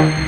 Gracias.